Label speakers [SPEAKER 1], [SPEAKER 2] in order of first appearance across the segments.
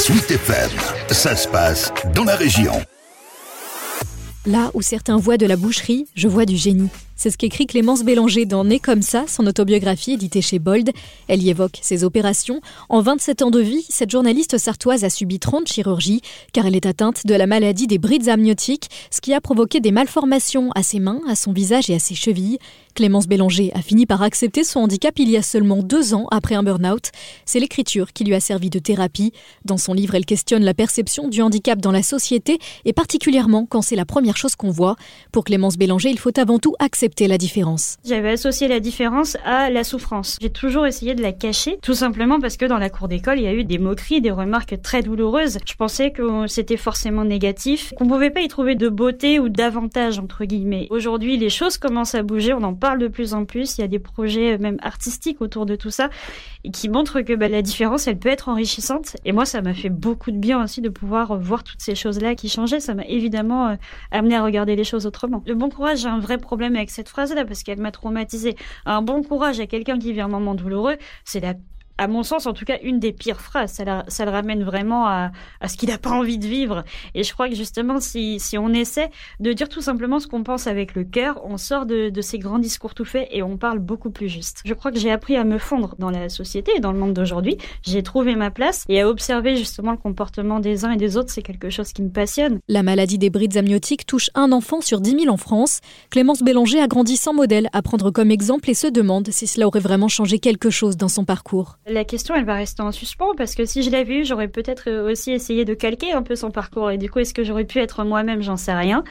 [SPEAKER 1] Suite FM, ça se passe dans la région.
[SPEAKER 2] Là où certains voient de la boucherie, je vois du génie. C'est ce qu'écrit Clémence Bélanger dans Né comme ça, son autobiographie éditée chez Bold. Elle y évoque ses opérations. En 27 ans de vie, cette journaliste sartoise a subi 30 chirurgies car elle est atteinte de la maladie des brides amniotiques, ce qui a provoqué des malformations à ses mains, à son visage et à ses chevilles. Clémence Bélanger a fini par accepter son handicap il y a seulement deux ans après un burn-out. C'est l'écriture qui lui a servi de thérapie. Dans son livre, elle questionne la perception du handicap dans la société et particulièrement quand c'est la première chose qu'on voit. Pour Clémence Bélanger, il faut avant tout accepter la différence
[SPEAKER 3] J'avais associé la différence à la souffrance. J'ai toujours essayé de la cacher, tout simplement parce que dans la cour d'école, il y a eu des moqueries, des remarques très douloureuses. Je pensais que c'était forcément négatif, qu'on pouvait pas y trouver de beauté ou d'avantage, entre guillemets. Aujourd'hui, les choses commencent à bouger, on en parle de plus en plus, il y a des projets même artistiques autour de tout ça, et qui montrent que bah, la différence, elle peut être enrichissante. Et moi, ça m'a fait beaucoup de bien aussi de pouvoir voir toutes ces choses-là qui changeaient. Ça m'a évidemment euh, amené à regarder les choses autrement. Le bon courage, j'ai un vrai problème avec cette phrase-là parce qu'elle m'a traumatisée. Un bon courage à quelqu'un qui vit un moment douloureux, c'est la à mon sens, en tout cas, une des pires phrases. Ça, le ramène vraiment à, à ce qu'il n'a pas envie de vivre. Et je crois que justement, si, si on essaie de dire tout simplement ce qu'on pense avec le cœur, on sort de, de, ces grands discours tout faits et on parle beaucoup plus juste. Je crois que j'ai appris à me fondre dans la société et dans le monde d'aujourd'hui. J'ai trouvé ma place et à observer justement le comportement des uns et des autres, c'est quelque chose qui me passionne.
[SPEAKER 2] La maladie des brides amniotiques touche un enfant sur 10 000 en France. Clémence Bélanger a grandi sans modèle à prendre comme exemple et se demande si cela aurait vraiment changé quelque chose dans son parcours
[SPEAKER 3] la question, elle va rester en suspens parce que si je l'avais eu, j'aurais peut-être euh, aussi essayé de calquer un peu son parcours. Et du coup, est-ce que j'aurais pu être moi-même? J'en sais rien.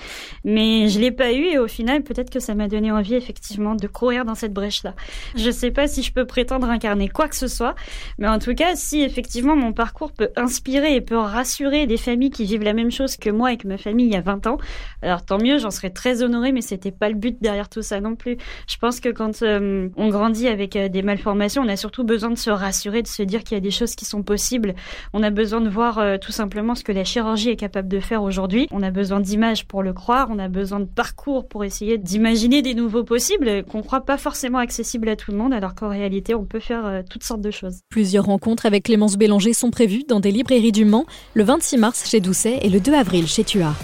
[SPEAKER 3] Mais je l'ai pas eu et au final, peut-être que ça m'a donné envie effectivement de courir dans cette brèche-là. Je sais pas si je peux prétendre incarner quoi que ce soit, mais en tout cas, si effectivement mon parcours peut inspirer et peut rassurer des familles qui vivent la même chose que moi et que ma famille il y a 20 ans, alors tant mieux, j'en serais très honorée, mais c'était pas le but derrière tout ça non plus. Je pense que quand euh, on grandit avec euh, des malformations, on a surtout besoin de se rassurer de se dire qu'il y a des choses qui sont possibles. On a besoin de voir euh, tout simplement ce que la chirurgie est capable de faire aujourd'hui. On a besoin d'images pour le croire, on a besoin de parcours pour essayer d'imaginer des nouveaux possibles qu'on croit pas forcément accessibles à tout le monde, alors qu'en réalité, on peut faire euh, toutes sortes de choses.
[SPEAKER 2] Plusieurs rencontres avec Clémence Bélanger sont prévues dans des librairies du Mans le 26 mars chez Doucet et le 2 avril chez Tuard.